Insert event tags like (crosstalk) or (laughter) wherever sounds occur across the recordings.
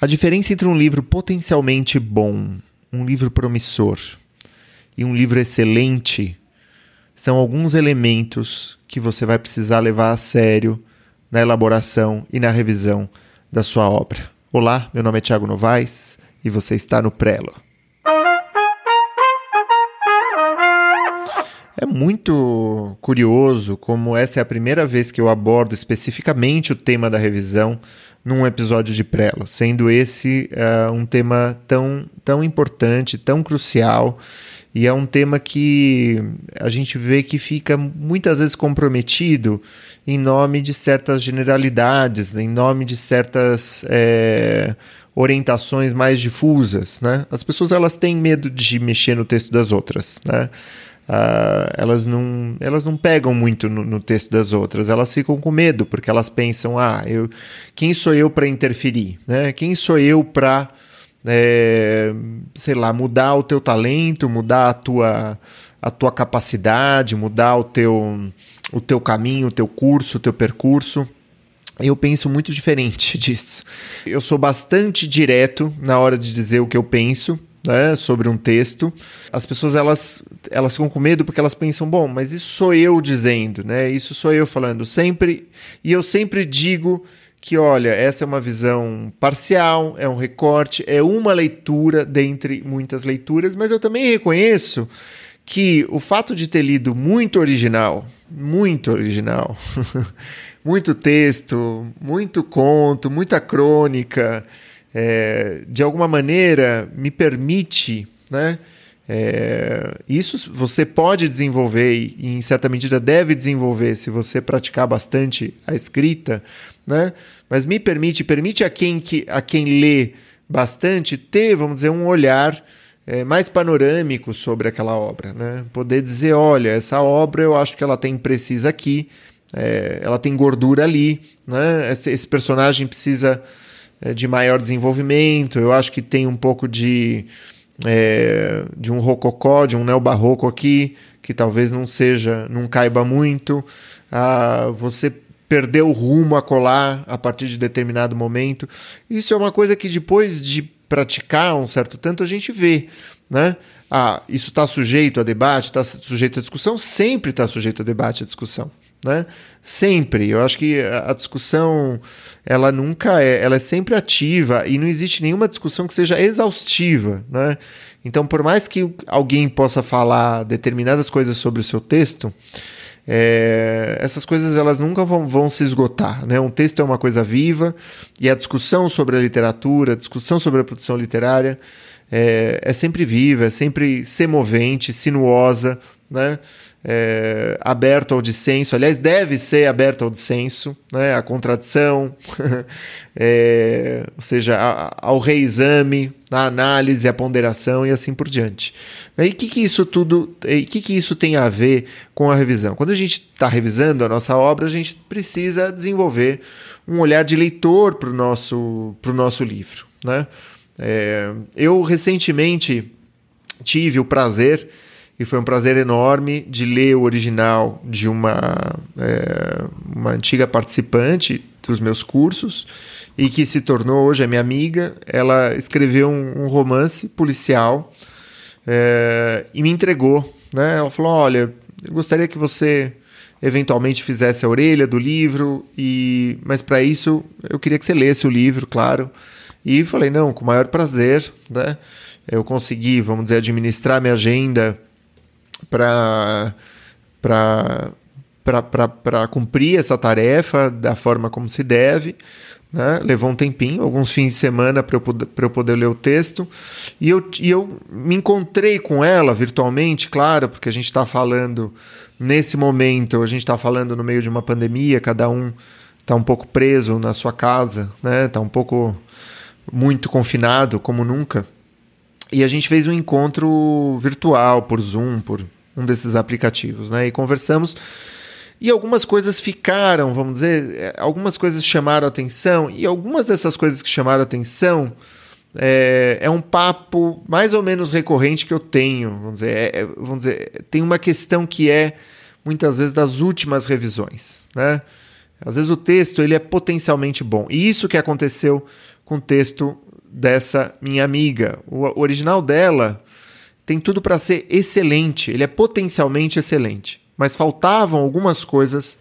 A diferença entre um livro potencialmente bom, um livro promissor e um livro excelente são alguns elementos que você vai precisar levar a sério na elaboração e na revisão da sua obra. Olá, meu nome é Tiago Novaes e você está no Prelo. É muito curioso como essa é a primeira vez que eu abordo especificamente o tema da revisão num episódio de Prelo, sendo esse uh, um tema tão, tão importante, tão crucial, e é um tema que a gente vê que fica muitas vezes comprometido em nome de certas generalidades, em nome de certas é, orientações mais difusas. Né? As pessoas elas têm medo de mexer no texto das outras. Né? Uh, elas, não, elas não pegam muito no, no, texto das outras, elas ficam com medo, porque elas pensam: ah, eu, quem sou eu para interferir? Né? Quem sou eu para, é, sei lá, mudar o teu talento, mudar a tua, a tua capacidade, mudar o teu, o teu caminho, o teu curso, o teu percurso? Eu penso muito diferente (laughs) disso. Eu sou bastante direto na hora de dizer o que eu penso né, sobre um texto, as pessoas elas, elas ficam com medo porque elas pensam, bom, mas isso sou eu dizendo, né? Isso sou eu falando sempre, e eu sempre digo que, olha, essa é uma visão parcial, é um recorte, é uma leitura dentre muitas leituras, mas eu também reconheço que o fato de ter lido muito original, muito original, (laughs) muito texto, muito conto, muita crônica, é, de alguma maneira me permite, né? É, isso você pode desenvolver e, em certa medida, deve desenvolver se você praticar bastante a escrita, né? mas me permite, permite a quem, que, a quem lê bastante ter, vamos dizer, um olhar é, mais panorâmico sobre aquela obra. Né? Poder dizer: olha, essa obra eu acho que ela tem precisa aqui, é, ela tem gordura ali, né? esse, esse personagem precisa de maior desenvolvimento. Eu acho que tem um pouco de, é, de um rococó, de um neobarroco aqui, que talvez não seja, não caiba muito. Ah, você perdeu o rumo a colar a partir de determinado momento. Isso é uma coisa que depois de praticar um certo tanto a gente vê, né? Ah, isso está sujeito a debate, está sujeito a discussão, sempre está sujeito a debate, a discussão né? Sempre. Eu acho que a discussão ela nunca é, ela é sempre ativa e não existe nenhuma discussão que seja exaustiva, né? Então, por mais que alguém possa falar determinadas coisas sobre o seu texto, é, essas coisas elas nunca vão, vão se esgotar. Né? Um texto é uma coisa viva e a discussão sobre a literatura, a discussão sobre a produção literária é, é sempre viva, é sempre semovente, sinuosa, né? É, aberto ao dissenso, aliás, deve ser aberto ao dissenso, né, à contradição, (laughs) é, ou seja, a, ao reexame, à análise, à ponderação e assim por diante. E o que, que isso tudo, o que, que isso tem a ver com a revisão? Quando a gente está revisando a nossa obra, a gente precisa desenvolver um olhar de leitor para o nosso, nosso livro. Né? É, eu recentemente tive o prazer e foi um prazer enorme de ler o original de uma, é, uma antiga participante dos meus cursos e que se tornou hoje a minha amiga. Ela escreveu um, um romance policial é, e me entregou. Né? Ela falou: Olha, eu gostaria que você eventualmente fizesse a orelha do livro, e mas para isso eu queria que você lesse o livro, claro. E falei: Não, com o maior prazer. Né? Eu consegui, vamos dizer, administrar minha agenda para para cumprir essa tarefa da forma como se deve. Né? Levou um tempinho, alguns fins de semana para eu, eu poder ler o texto. E eu, e eu me encontrei com ela virtualmente, claro, porque a gente está falando nesse momento, a gente está falando no meio de uma pandemia, cada um está um pouco preso na sua casa, né? Está um pouco muito confinado, como nunca. E a gente fez um encontro virtual por Zoom, por um desses aplicativos, né? E conversamos. E algumas coisas ficaram, vamos dizer, é, algumas coisas chamaram atenção, e algumas dessas coisas que chamaram atenção é, é um papo mais ou menos recorrente que eu tenho. Vamos dizer, é, é vamos dizer, tem uma questão que é muitas vezes das últimas revisões, né? Às vezes o texto ele é potencialmente bom. E isso que aconteceu com o texto dessa minha amiga. O, original dela tem tudo para ser excelente, ele é potencialmente excelente, mas faltavam algumas coisas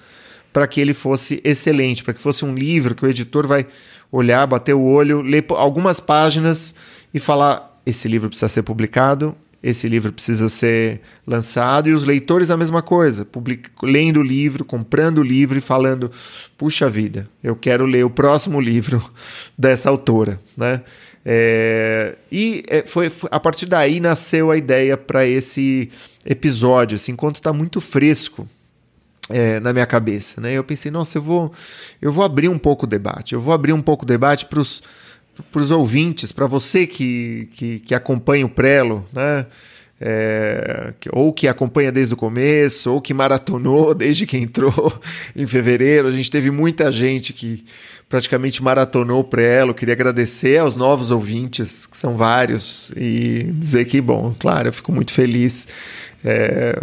para que ele fosse excelente, para que fosse um livro que o editor vai olhar, bater o olho, ler algumas páginas e falar: esse livro precisa ser publicado, esse livro precisa ser lançado, e os leitores a mesma coisa, public... lendo o livro, comprando o livro e falando: puxa vida, eu quero ler o próximo livro (laughs) dessa autora. Né? É... e é, foi, foi, a partir daí nasceu a ideia para esse episódio, assim, enquanto está muito fresco. É, na minha cabeça, né? Eu pensei, nossa, eu vou, eu vou abrir um pouco o debate, eu vou abrir um pouco o debate para os para os ouvintes, para você que, que, que, acompanha o Prelo, né? É, ou que acompanha desde o começo, ou que maratonou (laughs) desde que entrou (laughs) em fevereiro. A gente teve muita gente que praticamente maratonou o Prelo. Queria agradecer aos novos ouvintes, que são vários, e dizer que, bom, claro, eu fico muito feliz. É,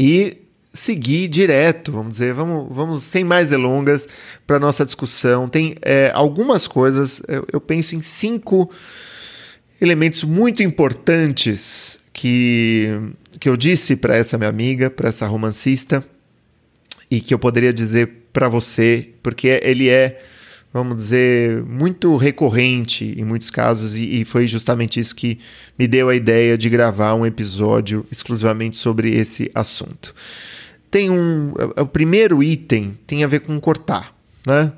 e seguir direto, vamos dizer, vamos, vamos sem mais delongas para nossa discussão. Tem é, algumas coisas, eu, eu, penso em cinco elementos muito importantes que, que eu disse para essa minha amiga, para essa romancista, e que eu poderia dizer para você, porque ele é, vamos dizer, muito recorrente em muitos casos, e, e foi justamente isso que me deu a ideia de gravar um episódio exclusivamente sobre esse assunto tem um. É, o primeiro item tem a ver com cortar. Né?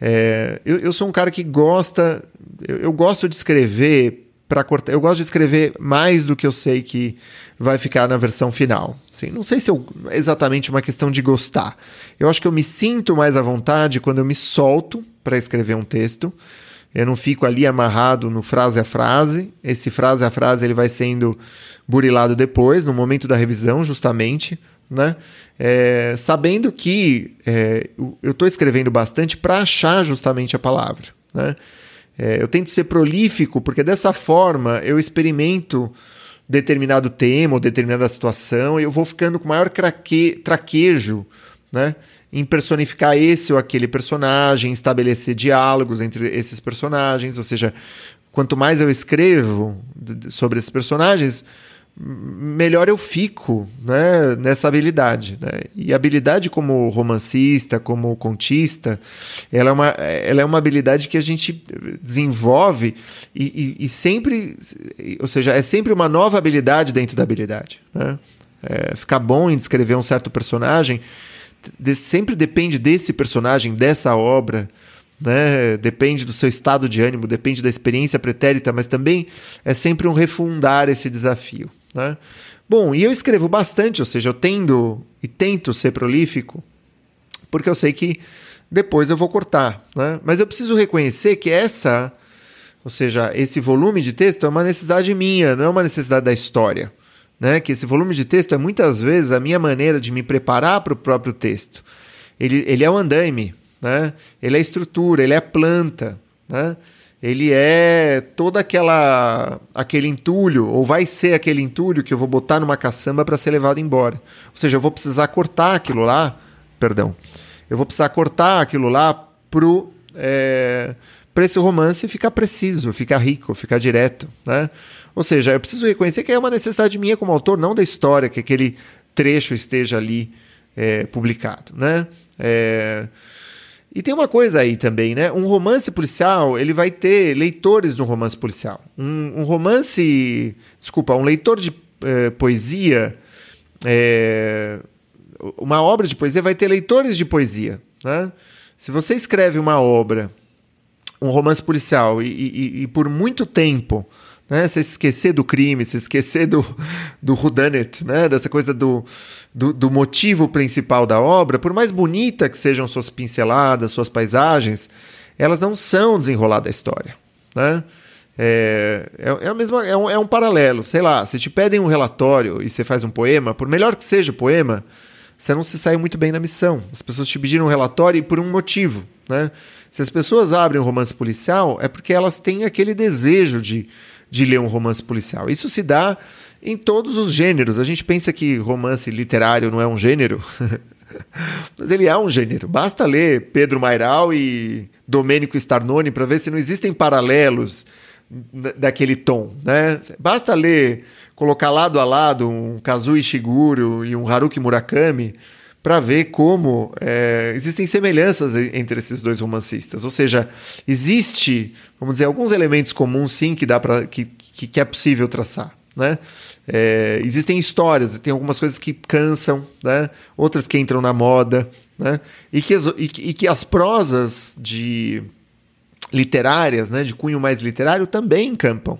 É, eu, eu, sou um cara que gosta. Eu, eu gosto de escrever para cortar. Eu gosto de escrever mais do que eu sei que vai ficar na versão final. Assim, não sei se é exatamente uma questão de gostar. Eu acho que eu me sinto mais à vontade quando eu me solto para escrever um texto. Eu não fico ali amarrado no frase a frase. Esse frase a frase ele vai sendo burilado depois, no momento da revisão, justamente né? É, sabendo que é, eu estou escrevendo bastante para achar justamente a palavra. Né? É, eu tento ser prolífico, porque dessa forma eu experimento determinado tema ou determinada situação e eu vou ficando com maior craque, traquejo né? em personificar esse ou aquele personagem, estabelecer diálogos entre esses personagens. Ou seja, quanto mais eu escrevo sobre esses personagens, melhor eu fico né, nessa habilidade. Né? E a habilidade como romancista, como contista, ela é, uma, ela é uma habilidade que a gente desenvolve e, e, e sempre, ou seja, é sempre uma nova habilidade dentro da habilidade. Né? É, ficar bom em descrever um certo personagem de, sempre depende desse personagem, dessa obra, né? Depende do seu estado de ânimo, depende da experiência pretérita, mas também é sempre um refundar esse desafio. Né? Bom, e eu escrevo bastante, ou seja, eu tendo e tento ser prolífico, porque eu sei que depois eu vou cortar. Né? Mas eu preciso reconhecer que essa, ou seja, esse volume de texto é uma necessidade minha, não é uma necessidade da história. Né? Que esse volume de texto é muitas vezes a minha maneira de me preparar para o próprio texto. Ele, ele é o andaime, né? ele é a estrutura, ele é a planta. Né? Ele é toda aquela aquele entulho ou vai ser aquele entulho que eu vou botar numa caçamba para ser levado embora. Ou seja, eu vou precisar cortar aquilo lá, perdão, eu vou precisar cortar aquilo lá pro é, para esse romance ficar preciso, ficar rico, ficar direto, né? Ou seja, eu preciso reconhecer que é uma necessidade minha como autor, não da história, que aquele trecho esteja ali é, publicado, né? É, e tem uma coisa aí também, né? Um romance policial, ele vai ter leitores de um romance policial. Um, um romance. Desculpa, um leitor de eh, poesia. Eh, uma obra de poesia vai ter leitores de poesia. Né? Se você escreve uma obra, um romance policial, e, e, e por muito tempo né? Você esquecer do crime, se esquecer do, do whodunit, né? Dessa coisa do, do, do, motivo principal da obra, por mais bonita que sejam suas pinceladas, suas paisagens, elas não são desenrolar da história, né? É, é, é, a mesma, é, um, é um paralelo, sei lá, se te pedem um relatório e você faz um poema, por melhor que seja o poema, você não se sai muito bem na missão. As pessoas te pediram um relatório e por um motivo, né? Se as pessoas abrem um romance policial, é porque elas têm aquele desejo de de ler um romance policial. Isso se dá em todos os gêneros. A gente pensa que romance literário não é um gênero. (laughs) Mas ele é um gênero. Basta ler Pedro Mairal e Domênico Starnoni para ver se não existem paralelos daquele tom, né? Basta ler, colocar lado a lado um Kazuo Ishiguro e um Haruki Murakami para ver como é, existem semelhanças entre esses dois romancistas. Ou seja, existe, vamos dizer, alguns elementos comuns sim que dá para que, que, é possível traçar, né? É, existem histórias, tem algumas coisas que cansam, né? Outras que entram na moda, né? E que, e, e que as prosas de literárias, né, de cunho mais literário, também encampam,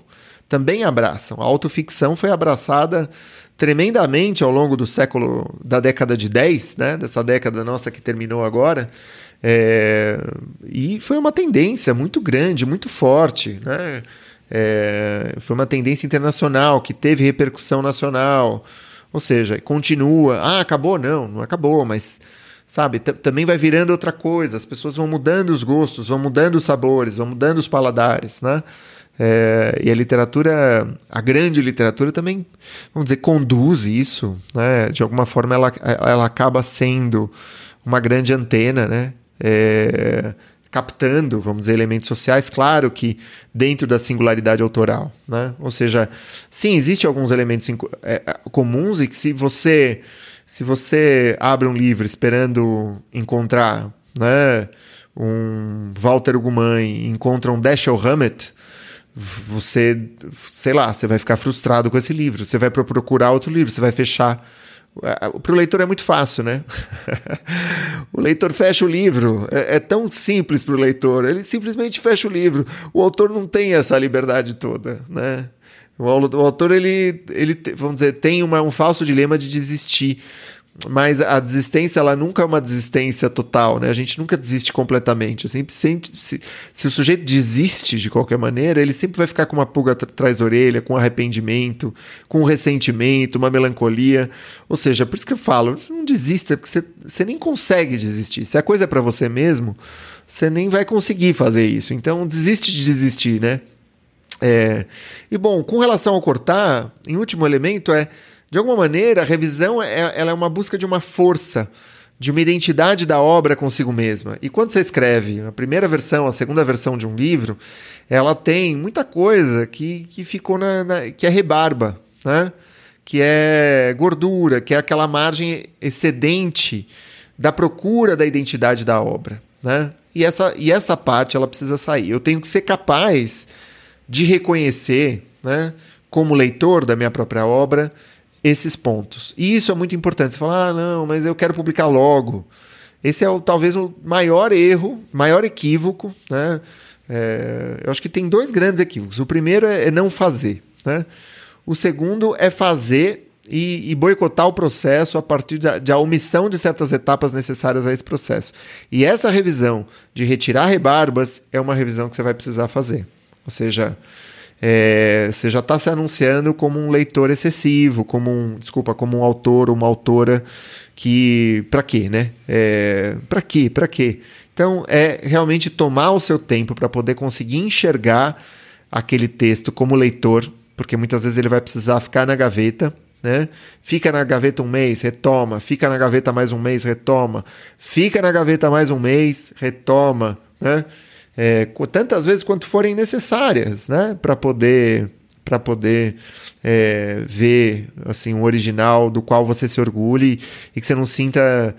também abraçam. A autoficção foi abraçada tremendamente ao longo do século, da década de 10, né, dessa década nossa que terminou agora, é, e foi uma tendência muito grande, muito forte, né? É, foi uma tendência internacional que teve repercussão nacional, ou seja, continua. Ah, acabou? Não, não acabou, mas sabe? também vai virando outra coisa, as pessoas vão mudando os gostos, vão mudando os sabores, vão mudando os paladares, né? É, e a literatura, a grande literatura também, vamos dizer, conduz isso, né? De alguma forma ela, ela acaba sendo uma grande antena, né? É, captando, vamos dizer, elementos sociais, claro que dentro da singularidade autoral, né? Ou seja, sim, existem alguns elementos é, comuns e que se você se você abre um livro esperando encontrar né, um Walter Gumain, encontra um Dashiell Hammett, você, sei lá, você vai ficar frustrado com esse livro, você vai procurar outro livro, você vai fechar. Para o leitor é muito fácil, né? (laughs) o leitor fecha o livro, é, é tão simples para o leitor, ele simplesmente fecha o livro. O autor não tem essa liberdade toda, né? O, autor, ele, ele, vamos dizer, tem uma, um falso dilema de desistir. Mas a desistência, ela nunca é uma desistência total, né? A gente nunca desiste completamente. Sempre, sempre, se, se o sujeito desiste de qualquer maneira, ele sempre vai ficar com uma pulga atrás da orelha, com arrependimento, com ressentimento, uma melancolia. Ou seja, por isso que eu falo, não desista, porque você, você nem consegue desistir. Se a coisa é para você mesmo, você nem vai conseguir fazer isso. Então, desiste de desistir, né? É, e bom, com relação ao cortar, em último elemento é, de alguma maneira, a revisão é, ela é uma busca de uma força, de uma identidade da obra consigo mesma. E quando você escreve a primeira versão, a segunda versão de um livro, ela tem muita coisa que, que ficou na, na que é rebarba, né? que é gordura, que é aquela margem excedente da procura da identidade da obra. Né? E, essa, e essa parte ela precisa sair. Eu tenho que ser capaz de reconhecer, né, como leitor da minha própria obra, esses pontos. E isso é muito importante. Você fala, ah, não, mas eu quero publicar logo. Esse é o, talvez o maior erro, maior equívoco. Né? É, eu acho que tem dois grandes equívocos. O primeiro é, é não fazer. Né? O segundo é fazer e, e, boicotar o processo a partir da, omissão de certas etapas necessárias a esse processo. E essa revisão de retirar rebarbas é uma revisão que você vai precisar fazer. Ou seja, é, você já está se anunciando como um leitor excessivo, como um, desculpa, como um autor ou uma autora que, para quê, né? É, para quê? Para quê? Então, é realmente tomar o seu tempo para poder conseguir enxergar aquele texto como leitor, porque muitas vezes ele vai precisar ficar na gaveta, né? Fica na gaveta um mês, retoma, fica na gaveta mais um mês, retoma, fica na gaveta mais um mês, retoma, né? É, tantas vezes quanto forem necessárias, né, para poder para poder é, ver assim um original do qual você se orgulhe e que você não sinta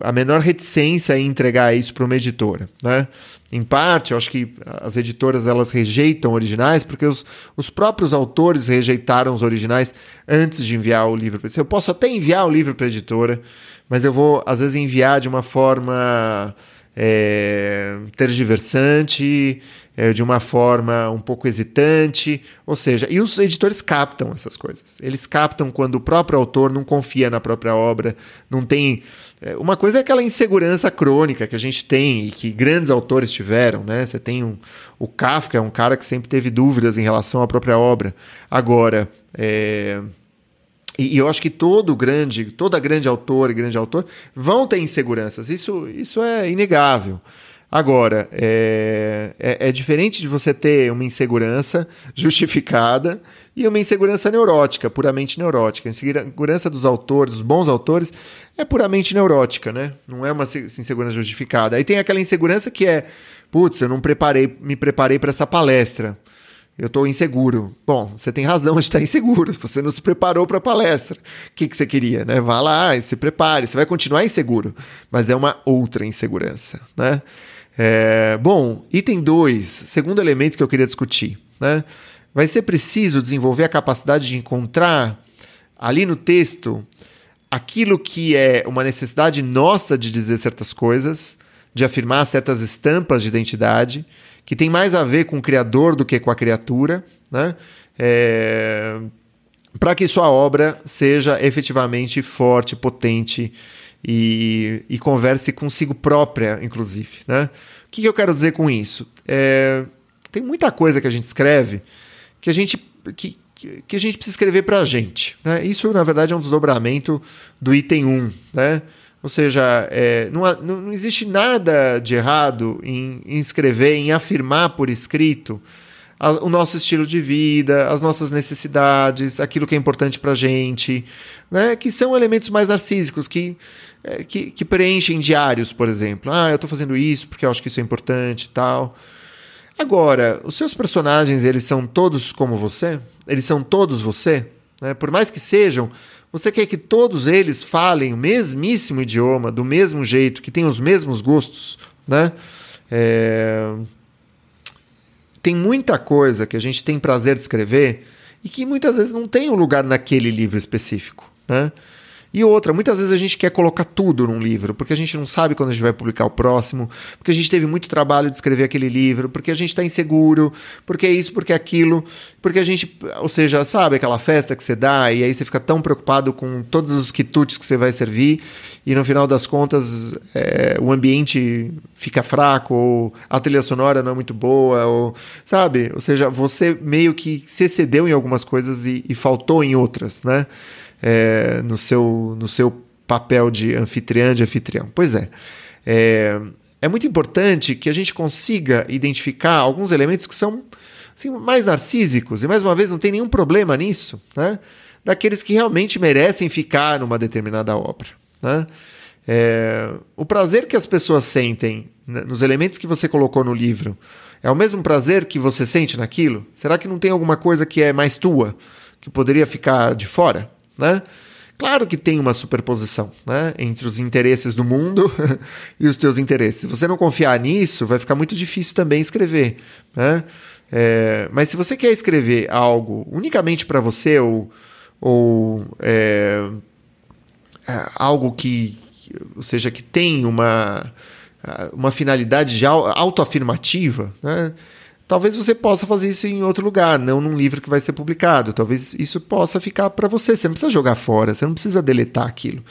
a menor reticência em entregar isso para uma editora, né? Em parte, eu acho que as editoras elas rejeitam originais porque os, os próprios autores rejeitaram os originais antes de enviar o livro para Eu posso até enviar o livro para a editora, mas eu vou às vezes enviar de uma forma é, tergiversante, é, de uma forma um pouco hesitante, ou seja, e os editores captam essas coisas. Eles captam quando o próprio autor não confia na própria obra, não tem. É, uma coisa é aquela insegurança crônica que a gente tem e que grandes autores tiveram, né? Você tem um, o Kafka, é um cara que sempre teve dúvidas em relação à própria obra. Agora, é, e, eu acho que todo grande, toda grande autor e grande autor vão ter inseguranças. Isso, isso é inegável. Agora, é, é, é, diferente de você ter uma insegurança justificada e uma insegurança neurótica, puramente neurótica. A insegurança dos autores, dos bons autores, é puramente neurótica, né? Não é uma insegurança justificada. Aí tem aquela insegurança que é, putz, eu não preparei, me preparei para essa palestra. Eu estou inseguro. Bom, você tem razão de estar inseguro. (laughs) Você não se preparou para a palestra. O que, que você queria, né? Vá lá e se prepare. Você vai continuar inseguro, mas é uma outra insegurança, né? É, bom, item 2, segundo elemento que eu queria discutir. Né? Vai ser preciso desenvolver a capacidade de encontrar ali no texto aquilo que é uma necessidade nossa de dizer certas coisas, de afirmar certas estampas de identidade, que tem mais a ver com o criador do que com a criatura, né? É, para que sua obra seja efetivamente forte, potente e, e converse consigo própria, inclusive. Né? O que, que eu quero dizer com isso? É, tem muita coisa que a gente escreve que a gente, que, que a gente precisa escrever para a gente. Né? Isso, na verdade, é um desdobramento do item 1. Né? Ou seja, é, não, não, existe nada de errado em, em escrever, em afirmar por escrito a, o nosso estilo de vida, as nossas necessidades, aquilo que é importante para gente, né? que são elementos mais narcísicos, que, é, que, que, preenchem diários, por exemplo. Ah, eu estou fazendo isso porque eu acho que isso é importante e tal. Agora, os seus personagens, eles são todos como você? Eles são todos você? Né? Por mais que sejam, você quer que todos eles falem o mesmíssimo idioma, do mesmo jeito, que tenham os mesmos gostos, né? É tem muita coisa que a gente tem prazer de escrever e que muitas vezes não tem um lugar naquele livro específico, né? E outra, muitas vezes a gente quer colocar tudo num livro, porque a gente não sabe quando a gente vai publicar o próximo, porque a gente teve muito trabalho de escrever aquele livro, porque a gente está inseguro, porque é isso, porque é aquilo, porque a gente, ou seja, sabe aquela festa que você dá e aí você fica tão preocupado com todos os quitutes que você vai servir e no final das contas é, o ambiente fica fraco, ou a trilha sonora não é muito boa, ou sabe? Ou seja, você meio que se excedeu em algumas coisas e, e faltou em outras, né? É, no, seu, no seu papel de anfitriã, de anfitrião. Pois é, é, é muito importante que a gente consiga identificar alguns elementos que são assim, mais narcísicos, e mais uma vez não tem nenhum problema nisso, né? daqueles que realmente merecem ficar numa determinada obra. Né? É, o prazer que as pessoas sentem nos elementos que você colocou no livro é o mesmo prazer que você sente naquilo? Será que não tem alguma coisa que é mais tua, que poderia ficar de fora? Né? Claro que tem uma superposição né, entre os interesses do mundo (laughs) e os teus interesses. Se você não confiar nisso, vai ficar muito difícil também escrever. Né? É, mas se você quer escrever algo unicamente para você ou, ou é, algo que, ou seja, que tem uma, uma finalidade já autoafirmativa, né? Talvez você possa fazer isso em outro lugar, não num livro que vai ser publicado. Talvez isso possa ficar para você. Você não precisa jogar fora, você não precisa deletar aquilo.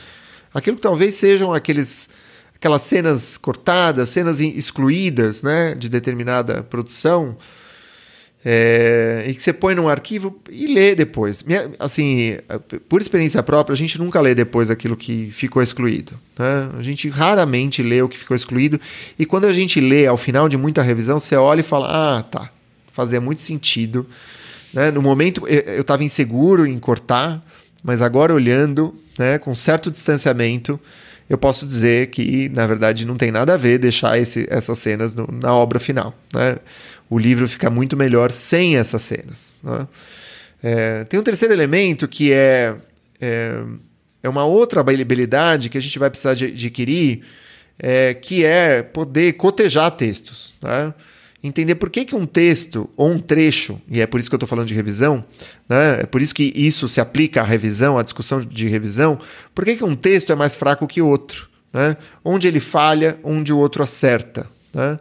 Aquilo que talvez sejam aqueles, aquelas cenas cortadas, cenas excluídas né, de determinada produção é, e que você põe num arquivo e lê depois. Assim, por experiência própria, a gente nunca lê depois aquilo que ficou excluído. Né? A gente raramente lê o que ficou excluído. E quando a gente lê ao final de muita revisão, você olha e fala: Ah, tá, fazia muito sentido. Né? No momento eu estava inseguro em cortar, mas agora olhando né, com certo distanciamento, eu posso dizer que, na verdade, não tem nada a ver deixar esse, essas cenas no, na obra final. Né? O livro fica muito melhor sem essas cenas. Né? É, tem um terceiro elemento que é, é, é, uma outra habilidade que a gente vai precisar de, adquirir, é, que é poder cotejar textos. Né? entender por que, que um texto ou um trecho, e é por isso que eu estou falando de revisão, né? é por isso que isso se aplica à revisão, à discussão de revisão, por que, que um texto é mais fraco que outro? Né? Onde ele falha, onde o outro acerta. Né?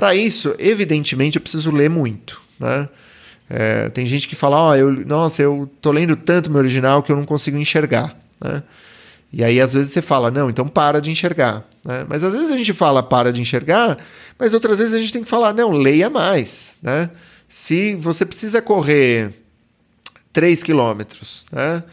Para isso, evidentemente, eu preciso ler muito. Né? É, tem gente que fala, oh, eu, nossa, eu tô lendo tanto meu original que eu não consigo enxergar. Né? E aí, às vezes, você fala, não, então para de enxergar. Né? Mas às vezes a gente fala para de enxergar, mas outras vezes a gente tem que falar, não, leia mais. Né? Se você precisa correr 3 quilômetros né?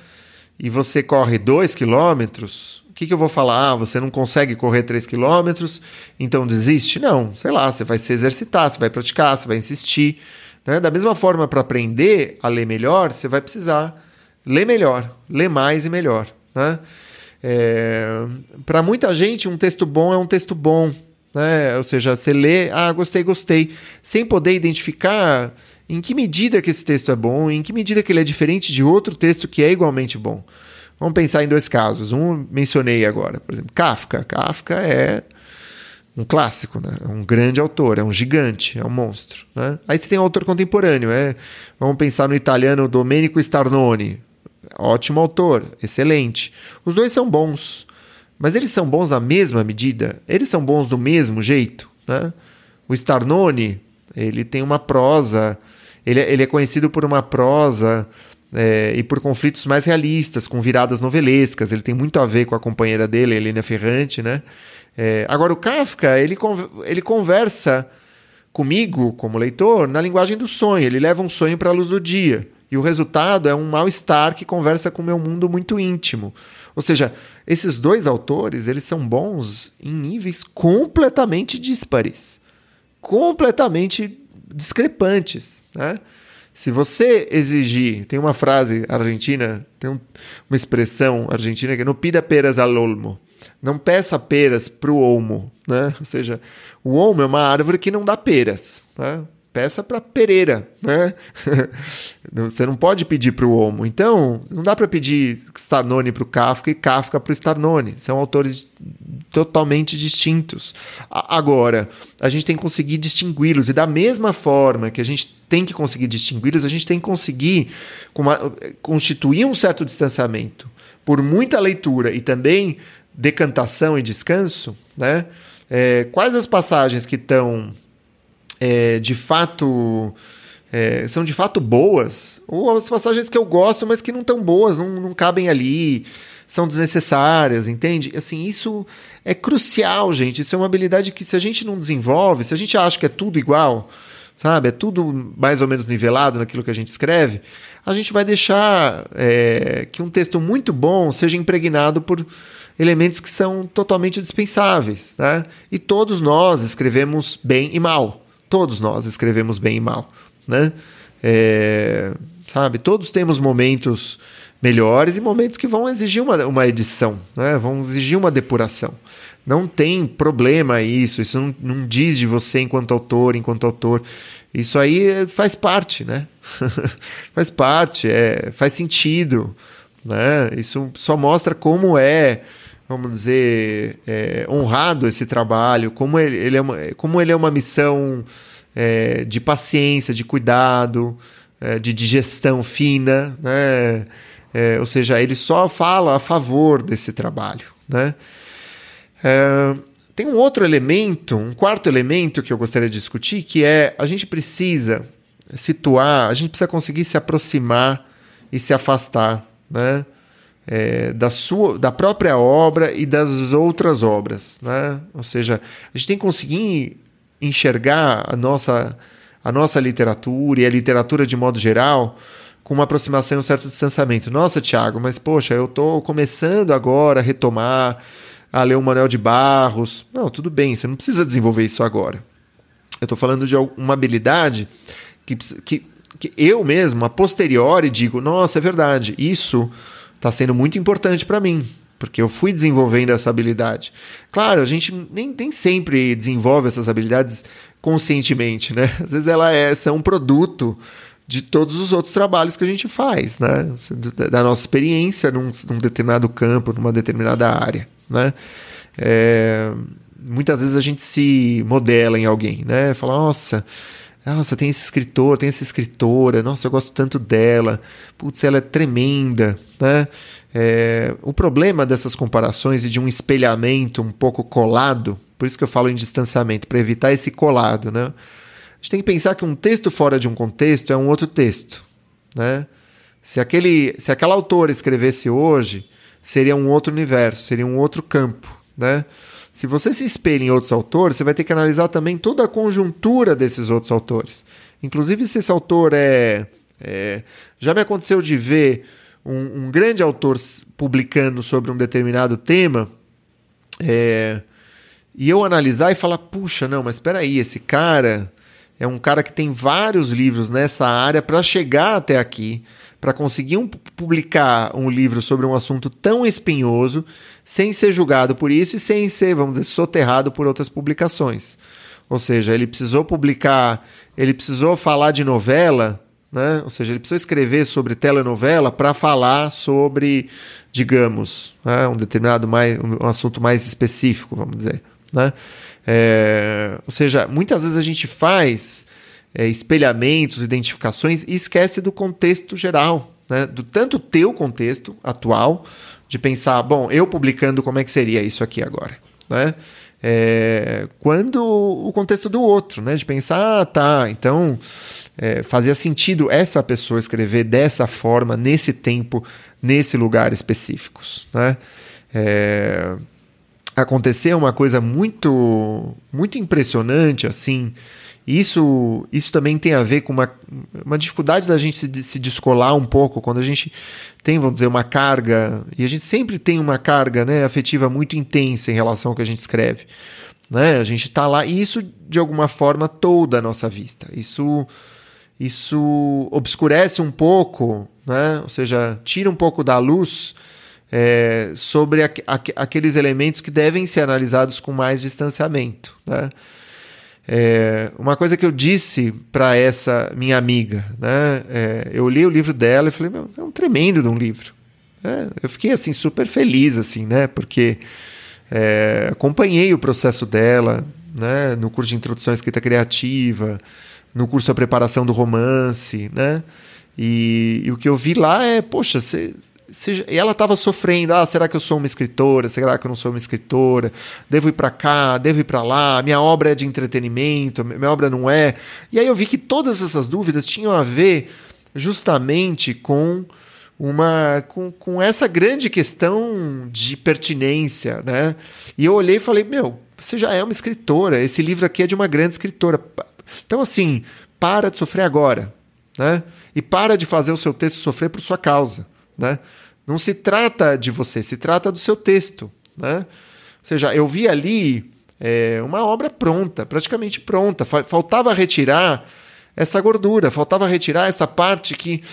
e você corre 2 quilômetros, que, que eu vou falar? Ah, você não consegue correr 3 quilômetros, então desiste? Não, sei lá, você vai se exercitar, você vai praticar, você vai insistir. Né? Da mesma forma, para aprender a ler melhor, você vai precisar ler melhor, ler mais e melhor. Né? É, para muita gente, um texto bom é um texto bom. Né? Ou seja, você lê, ah, gostei, gostei, sem poder identificar em que medida que esse texto é bom, em que medida que ele é diferente de outro texto que é igualmente bom. Vamos pensar em dois casos. Um mencionei agora, por exemplo, Kafka. Kafka é um clássico, né? É um grande autor, é um gigante, é um monstro. Né? Aí você tem um autor contemporâneo, é, vamos pensar no italiano Domenico Starnoni. Ótimo autor, excelente. Os dois são bons, mas eles são bons na mesma medida? Eles são bons do mesmo jeito? Né? O Starnoni, ele tem uma prosa, ele, é, ele é conhecido por uma prosa é, e por conflitos mais realistas, com viradas novelescas. Ele tem muito a ver com a companheira dele, Helena Ferrante, né? É, agora, o Kafka, ele, ele conversa comigo, como leitor, na linguagem do sonho. Ele leva um sonho para a luz do dia. E o resultado é um mal-estar que conversa com o meu mundo muito íntimo. Ou seja, esses dois autores, eles são bons em níveis completamente díspares. Completamente discrepantes, né? Se você exigir, tem uma frase argentina, tem um, uma expressão argentina que é não pida peras al olmo. Não peça peras para o olmo, né? Ou seja, o olmo é uma árvore que não dá peras, né? Peça para Pereira, né? (laughs) Você não pode pedir para o Olmo. Então, não dá para pedir Starnone para o Kafka e Kafka para o Starnone. São autores totalmente distintos. Agora, a gente tem que conseguir distingui-los e da mesma forma que a gente tem que conseguir distingui-los, a gente tem que conseguir constituir um certo distanciamento por muita leitura e também decantação e descanso, né? É, quais as passagens que estão é, de fato é, são de fato boas, ou as passagens que eu gosto, mas que não tão boas, não, não cabem ali, são desnecessárias, entende? Assim, isso é crucial, gente. Isso é uma habilidade que, se a gente não desenvolve, se a gente acha que é tudo igual, sabe, é tudo mais ou menos nivelado naquilo que a gente escreve, a gente vai deixar é, que um texto muito bom seja impregnado por elementos que são totalmente dispensáveis, né? E todos nós escrevemos bem e mal. Todos nós escrevemos bem e mal, né? É, sabe, todos temos momentos melhores e momentos que vão exigir uma, uma edição, né? vão exigir uma depuração. Não tem problema isso, isso não, não diz de você enquanto autor, enquanto autor. Isso aí faz parte, né? (laughs) faz parte, é, faz sentido. Né? Isso só mostra como é, vamos dizer, é, honrado esse trabalho, como ele, ele, é, uma, como ele é uma missão é, de paciência, de cuidado, é, de digestão fina, né? É, ou seja, ele só fala a favor desse trabalho. Né? É, tem um outro elemento, um quarto elemento que eu gostaria de discutir, que é a gente precisa situar, a gente precisa conseguir se aproximar e se afastar né? É, da, sua, da própria obra e das outras obras. Né? Ou seja, a gente tem que conseguir enxergar a nossa, a nossa literatura e a literatura de modo geral com uma aproximação e um certo distanciamento. Nossa, Tiago, mas poxa, eu estou começando agora a retomar, a ler o Manuel de Barros. Não, tudo bem, você não precisa desenvolver isso agora. Eu estou falando de uma habilidade que, que, que eu mesmo, a posteriori, digo: nossa, é verdade, isso está sendo muito importante para mim porque eu fui desenvolvendo essa habilidade. Claro, a gente nem, nem sempre desenvolve essas habilidades conscientemente, né? Às vezes ela é, são um produto de todos os outros trabalhos que a gente faz, né? Da nossa experiência num, num determinado campo, numa determinada área, né? É, muitas vezes a gente se modela em alguém, né? Fala, nossa, nossa, tem esse escritor, tem essa escritora, nossa, eu gosto tanto dela, putz, ela é tremenda, né? É, o problema dessas comparações e de um espelhamento um pouco colado, por isso que eu falo em distanciamento, para evitar esse colado, né? A gente tem que pensar que um texto fora de um contexto é um outro texto, né? Se, aquele, se aquela autora escrevesse hoje, seria um outro universo, seria um outro campo, né? Se você se espelha em outros autores, você vai ter que analisar também toda a conjuntura desses outros autores. Inclusive, se esse autor é. é já me aconteceu de ver um, um grande autor publicando sobre um determinado tema, é, e eu analisar e falar, puxa, não, mas espera aí, esse cara é um cara que tem vários livros nessa área para chegar até aqui, para conseguir um, publicar um livro sobre um assunto tão espinhoso, sem ser julgado por isso e sem ser, vamos dizer, soterrado por outras publicações. Ou seja, ele precisou publicar, ele precisou falar de novela, né? Ou seja, ele precisou escrever sobre telenovela para falar sobre, digamos, né? um determinado mais, um assunto mais específico, vamos dizer, né? É, ou seja, muitas vezes a gente faz é, espelhamentos, identificações e esquece do contexto geral, né? do tanto teu contexto atual, de pensar, bom, eu publicando, como é que seria isso aqui agora? Né? É, quando o contexto do outro, né? de pensar, ah, tá, então é, fazia sentido essa pessoa escrever dessa forma, nesse tempo, nesse lugar específicos. Né? É, aconteceu uma coisa muito muito impressionante assim isso isso também tem a ver com uma, uma dificuldade da gente se, se descolar um pouco quando a gente tem vamos dizer uma carga e a gente sempre tem uma carga né, afetiva muito intensa em relação ao que a gente escreve né a gente está lá e isso de alguma forma toda a nossa vista isso isso obscurece um pouco né ou seja tira um pouco da luz é, sobre aqu aqueles elementos que devem ser analisados com mais distanciamento. Né? É, uma coisa que eu disse para essa minha amiga, né? É, eu li o livro dela e falei, meu, é um tremendo de um livro. É, eu fiquei assim super feliz, assim, né? Porque é, acompanhei o processo dela, né? No curso de introdução à escrita criativa, no curso da preparação do romance, né? E, e o que eu vi lá é, poxa, você e ela estava sofrendo, ah, será que eu sou uma escritora? Será que eu não sou uma escritora? Devo ir para cá, devo ir para lá? Minha obra é de entretenimento, minha obra não é. E aí eu vi que todas essas dúvidas tinham a ver justamente com uma com, com essa grande questão de pertinência, né? E eu olhei e falei, meu, você já é uma escritora, esse livro aqui é de uma grande escritora. Então assim, para de sofrer agora, né? E para de fazer o seu texto sofrer por sua causa. Né? Não se trata de você, se trata do seu texto. Né? Ou seja, eu vi ali é, uma obra pronta, praticamente pronta. Faltava retirar essa gordura, faltava retirar essa parte que.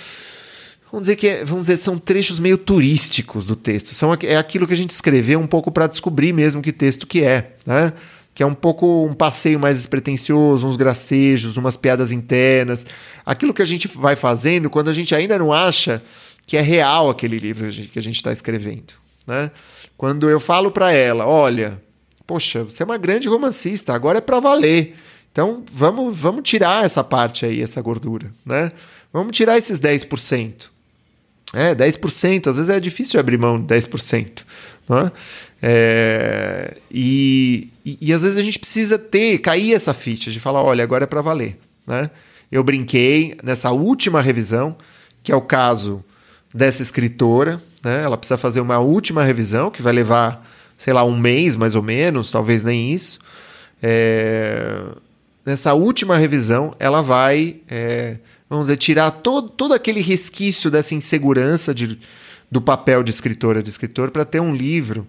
Vamos dizer que é, vamos dizer, são trechos meio turísticos do texto. São, é aquilo que a gente escreveu um pouco para descobrir mesmo que texto que é. Né? que é um pouco um passeio mais despretensioso, uns gracejos, umas piadas internas, aquilo que a gente vai fazendo quando a gente ainda não acha que é real aquele livro que a gente está escrevendo. Né? Quando eu falo para ela, olha, poxa, você é uma grande romancista, agora é para valer. Então vamos, vamos tirar essa parte aí, essa gordura. Né? Vamos tirar esses 10%. É, 10%, às vezes é difícil abrir mão de 10%. Né? É, e, e, e, às vezes a gente precisa ter, cair essa ficha de falar, olha, agora é para valer. Né? Eu brinquei nessa última revisão, que é o caso dessa escritora. Né? Ela precisa fazer uma última revisão, que vai levar, sei lá, um mês mais ou menos, talvez nem isso. É... Nessa última revisão, ela vai, é... vamos dizer, tirar todo, todo aquele resquício dessa insegurança de, do papel de escritora, de escritor, para ter um livro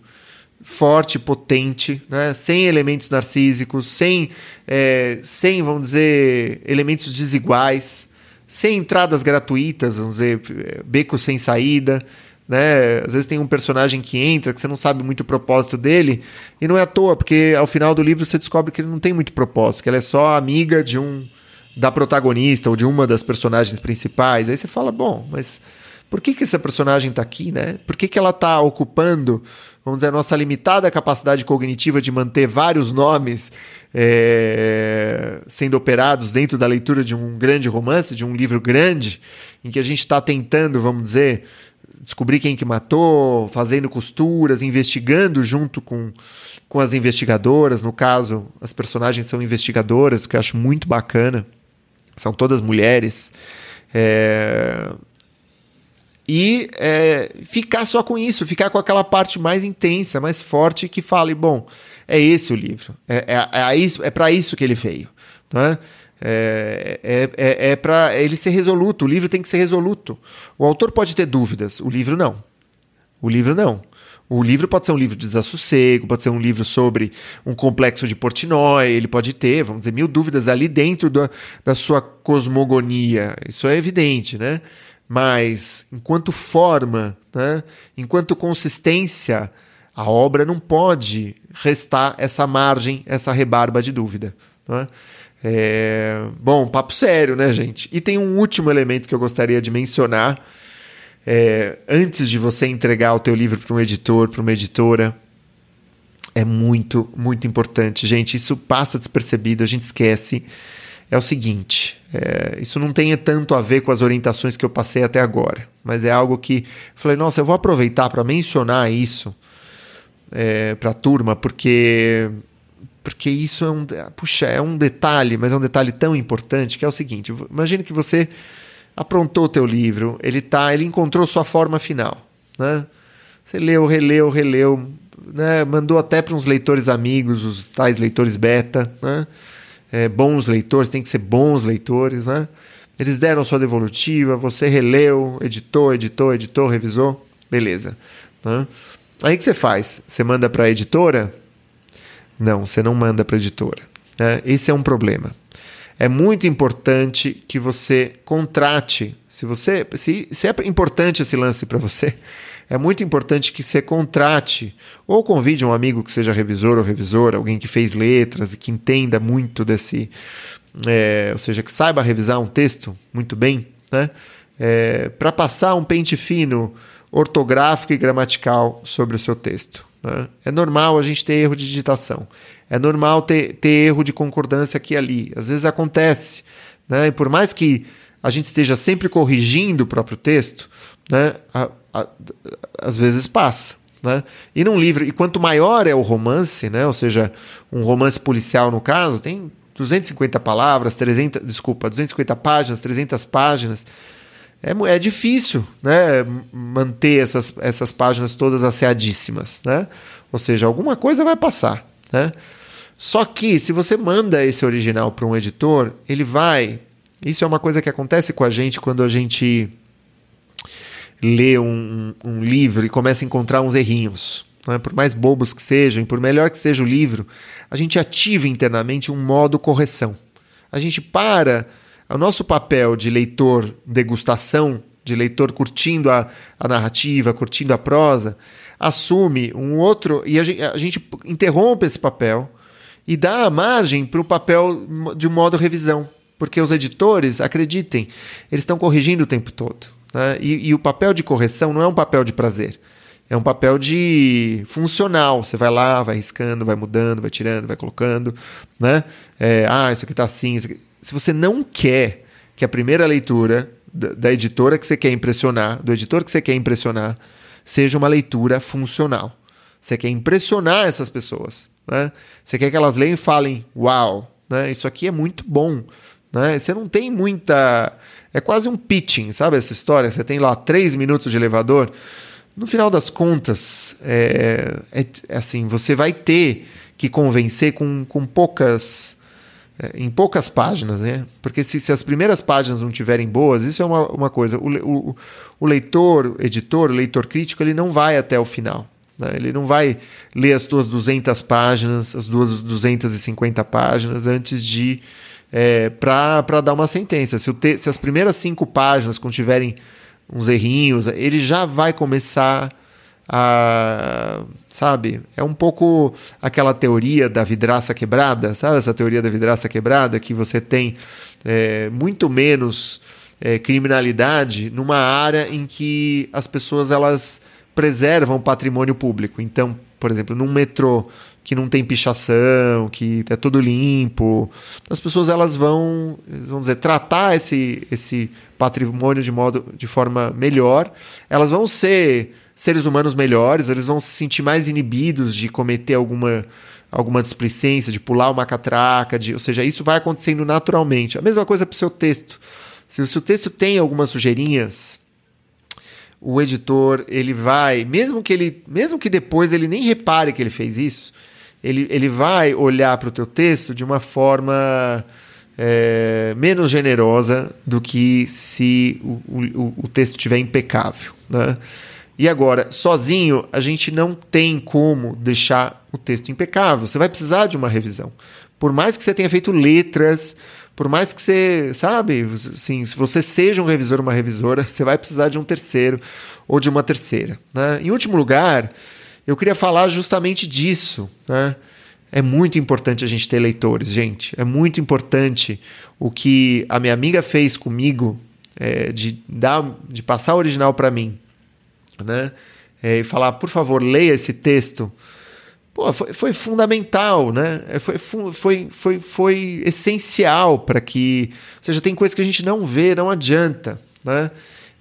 forte, potente, né? sem elementos narcísicos, sem, é, sem, vamos dizer, elementos desiguais sem entradas gratuitas, vamos dizer, beco sem saída. Né? Às vezes tem um personagem que entra que você não sabe muito o propósito dele, e não é à toa, porque ao final do livro você descobre que ele não tem muito propósito, que ela é só amiga de um da protagonista ou de uma das personagens principais. Aí você fala, bom, mas por que, que essa personagem está aqui, né? Por que, que ela está ocupando, vamos dizer, a nossa limitada capacidade cognitiva de manter vários nomes é, sendo operados dentro da leitura de um grande romance, de um livro grande, em que a gente está tentando, vamos dizer, descobrir quem que matou, fazendo costuras, investigando junto com, com as investigadoras. No caso, as personagens são investigadoras, o que eu acho muito bacana. São todas mulheres. É... E é, ficar só com isso, ficar com aquela parte mais intensa, mais forte, que fale, bom, é esse o livro. É, é, é, é para isso que ele veio. Né? É, é, é, é para ele ser resoluto. O livro tem que ser resoluto. O autor pode ter dúvidas, o livro não. O livro não. O livro pode ser um livro de desassossego, pode ser um livro sobre um complexo de Portnoy, ele pode ter, vamos dizer, mil dúvidas ali dentro da, da sua cosmogonia. Isso é evidente, né? Mas, enquanto forma, né? enquanto consistência, a obra não pode restar essa margem, essa rebarba de dúvida. Né? É... Bom, papo sério, né, gente? E tem um último elemento que eu gostaria de mencionar é, antes de você entregar o teu livro para um editor, para uma editora, é muito, muito importante. Gente, isso passa despercebido, a gente esquece. É o seguinte, é, isso não tem tanto a ver com as orientações que eu passei até agora, mas é algo que falei, nossa, eu vou aproveitar para mencionar isso é, para a turma, porque porque isso é um, puxa, é um detalhe, mas é um detalhe tão importante que é o seguinte: imagine que você aprontou o teu livro, ele tá, ele encontrou sua forma final, né? Você leu, releu, releu, né? Mandou até para uns leitores amigos, os tais leitores beta, né? É, bons leitores, tem que ser bons leitores, né? Eles deram sua devolutiva, você releu, editou, editou, editou, revisou, beleza. Né? Aí que você faz? Você manda para a editora? Não, você não manda para a editora. Né? Esse é um problema é muito importante que você contrate. Se você, se, se é importante esse lance para você, é muito importante que você contrate ou convide um amigo que seja revisor ou revisora, alguém que fez letras e que entenda muito desse, é, ou seja, que saiba revisar um texto muito bem, né? É, para passar um pente fino ortográfico e gramatical sobre o seu texto. Né? É normal a gente ter erro de digitação. É normal ter, ter erro de concordância aqui e ali. Às vezes acontece. Né? E por mais que a gente esteja sempre corrigindo o próprio texto, né? Às vezes passa. Né? E num livro, e quanto maior é o romance, né? ou seja, um romance policial no caso, tem 250 palavras, 300, desculpa, 250 páginas, 300 páginas. É, é difícil né? manter essas, essas páginas todas asseadíssimas. Né? Ou seja, alguma coisa vai passar. Né? Só que se você manda esse original para um editor, ele vai. Isso é uma coisa que acontece com a gente quando a gente lê um, um livro e começa a encontrar uns errinhos. Né? Por mais bobos que sejam, por melhor que seja o livro, a gente ativa internamente um modo correção. A gente para. O nosso papel de leitor degustação, de leitor curtindo a, a narrativa, curtindo a prosa, assume um outro. E a gente, a gente interrompe esse papel e dá a margem para o papel de modo revisão. Porque os editores, acreditem, eles estão corrigindo o tempo todo. Né? E, e, o papel de correção não é um papel de prazer. É um papel de funcional. Você vai lá, vai riscando, vai mudando, vai tirando, vai colocando. Né? É, ah, isso aqui está assim. Aqui... Se você não quer que a primeira leitura da, da editora que você quer impressionar, do editor que você quer impressionar, seja uma leitura funcional. Você quer impressionar essas pessoas. Né? Você quer que elas leiam e falem: Uau, né? isso aqui é muito bom. Né? Você não tem muita. É quase um pitching, sabe essa história? Você tem lá três minutos de elevador. No final das contas, é, é, é assim: você vai ter que convencer com, com poucas. É, em poucas páginas, né? Porque se, se, as primeiras páginas não tiverem boas, isso é uma, uma coisa. O, o, o leitor, o editor, o leitor crítico, ele não vai até o final. Né? Ele não vai ler as tuas 200 páginas, as duas 250 páginas antes de. É, para dar uma sentença. Se, te, se as primeiras cinco páginas contiverem uns errinhos, ele já vai começar a. Sabe? É um pouco aquela teoria da vidraça quebrada, sabe? Essa teoria da vidraça quebrada que você tem é, muito menos é, criminalidade numa área em que as pessoas elas preservam o patrimônio público. Então, por exemplo, num metrô que não tem pichação, que é tudo limpo, as pessoas elas vão, vamos dizer, tratar esse, esse patrimônio de modo de forma melhor. Elas vão ser seres humanos melhores, eles vão se sentir mais inibidos de cometer alguma alguma displicência, de pular uma catraca, de, ou seja, isso vai acontecendo naturalmente. A mesma coisa para o seu texto. Se o seu texto tem algumas sujeirinhas, o editor ele vai, mesmo que ele, mesmo que depois ele nem repare que ele fez isso, ele, ele vai olhar para o teu texto de uma forma é, menos generosa do que se o, o, o texto estiver impecável. Né? E agora, sozinho, a gente não tem como deixar o texto impecável. Você vai precisar de uma revisão. Por mais que você tenha feito letras, por mais que você, sabe, assim, se você seja um revisor ou uma revisora, (laughs) você vai precisar de um terceiro ou de uma terceira. Né? Em último lugar, eu queria falar justamente disso. Né? É muito importante a gente ter leitores, gente. É muito importante o que a minha amiga fez comigo é, de, dar, de passar o original para mim. Né? É, e falar, por favor, leia esse texto pô, foi, foi fundamental, né? É, foi, foi, foi, foi essencial para que. Ou seja, tem coisas que a gente não vê, não adianta, né?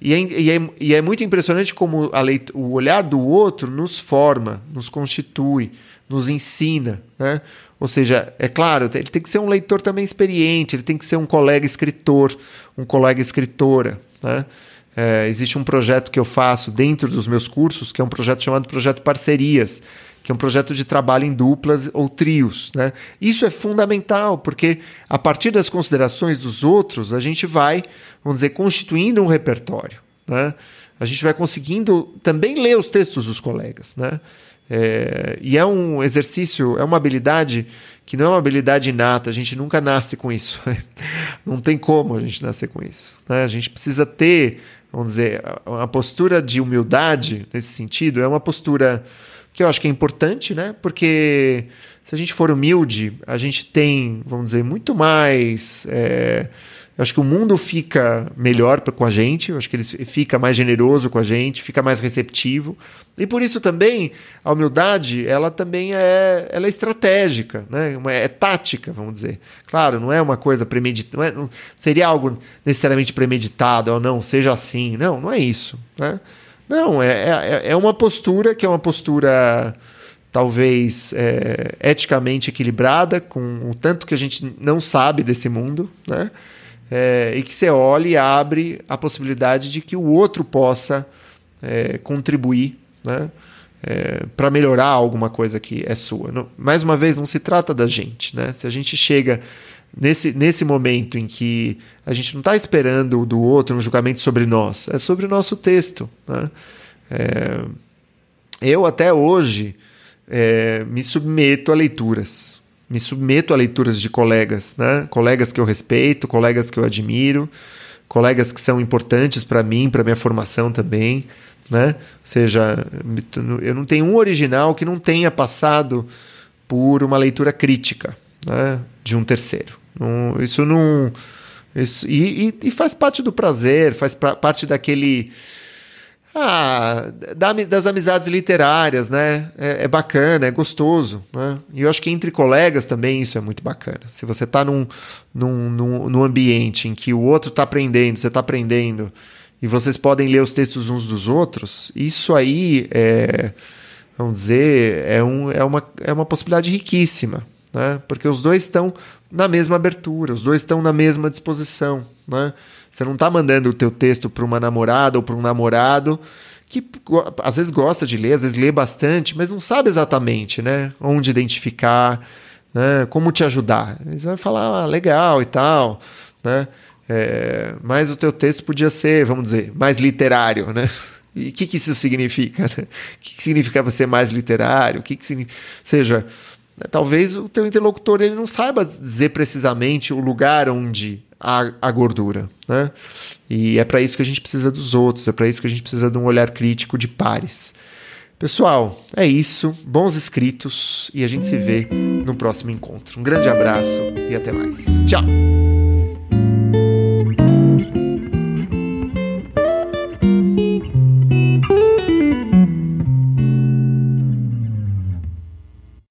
E é, e é, e é muito impressionante como leit o olhar do outro nos forma, nos constitui, nos ensina, né? Ou seja, é claro, ele tem que ser um leitor também experiente, ele tem que ser um colega escritor, um colega escritora, né? É, existe um projeto que eu faço dentro dos meus cursos, que é um projeto chamado Projeto Parcerias, que é um projeto de trabalho em duplas ou trios. Né? Isso é fundamental, porque a partir das considerações dos outros, a gente vai, vamos dizer, constituindo um repertório. Né? A gente vai conseguindo também ler os textos dos colegas. Né? É, e é um exercício, é uma habilidade que não é uma habilidade inata, a gente nunca nasce com isso. (laughs) não tem como a gente nascer com isso. Né? A gente precisa ter, vamos dizer, uma postura de humildade nesse sentido, é uma postura que eu acho que é importante, né? Porque se a gente for humilde, a gente tem, vamos dizer, muito mais. É, eu acho que o mundo fica melhor com a gente, eu acho que ele fica mais generoso com a gente, fica mais receptivo. E por isso também a humildade, ela também é, ela é estratégica, né? é tática, vamos dizer. Claro, não é uma coisa premeditada, não, é, não seria algo necessariamente premeditado ou não, seja assim. Não, não é isso. Né? Não, é, é, é uma postura que é uma postura talvez é, eticamente equilibrada, com o tanto que a gente não sabe desse mundo, né? É, e que você olha e abre a possibilidade de que o outro possa é, contribuir né? É, para melhorar alguma coisa que é sua. Não, mais uma vez, não se trata da gente. Né? Se a gente chega nesse, nesse momento em que a gente não está esperando do outro um julgamento sobre nós, é sobre o nosso texto. Né? É, eu até hoje é, me submeto a leituras, me submeto a leituras de colegas, né? colegas que eu respeito, colegas que eu admiro, colegas que são importantes para mim, para minha formação também. Né? Ou seja, eu não tenho um original que não tenha passado por uma leitura crítica né? de um terceiro. Não, isso não. Isso, e, e, e, faz parte do prazer, faz pra, parte daquele. Ah, da, das amizades literárias, né? É, é, bacana, é gostoso. Né? E eu acho que entre colegas também isso é muito bacana. Se você está num, num, num, num ambiente em que o outro está aprendendo, você está aprendendo, e vocês podem ler os textos uns dos outros, isso aí é, vamos dizer, é, um, é, uma, é uma possibilidade riquíssima. Né? Porque os dois estão na mesma abertura, os dois estão na mesma disposição, né? Você não está mandando o teu texto para uma namorada ou para um namorado que às vezes gosta de ler, às vezes lê bastante, mas não sabe exatamente, né? Onde identificar, né? Como te ajudar. Eles vão falar, ah, legal e tal, né? É, mas o teu texto podia ser, vamos dizer, mais literário, né? (laughs) E o que, que isso significa? Né? O que, que significa você mais literário? O que, que significa... Ou seja, né, talvez o teu interlocutor ele não saiba dizer precisamente o lugar onde há a gordura, né? E é para isso que a gente precisa dos outros, é para isso que a gente precisa de um olhar crítico de pares. Pessoal, é isso. Bons escritos e a gente se vê no próximo encontro. Um grande abraço e até mais. Tchau!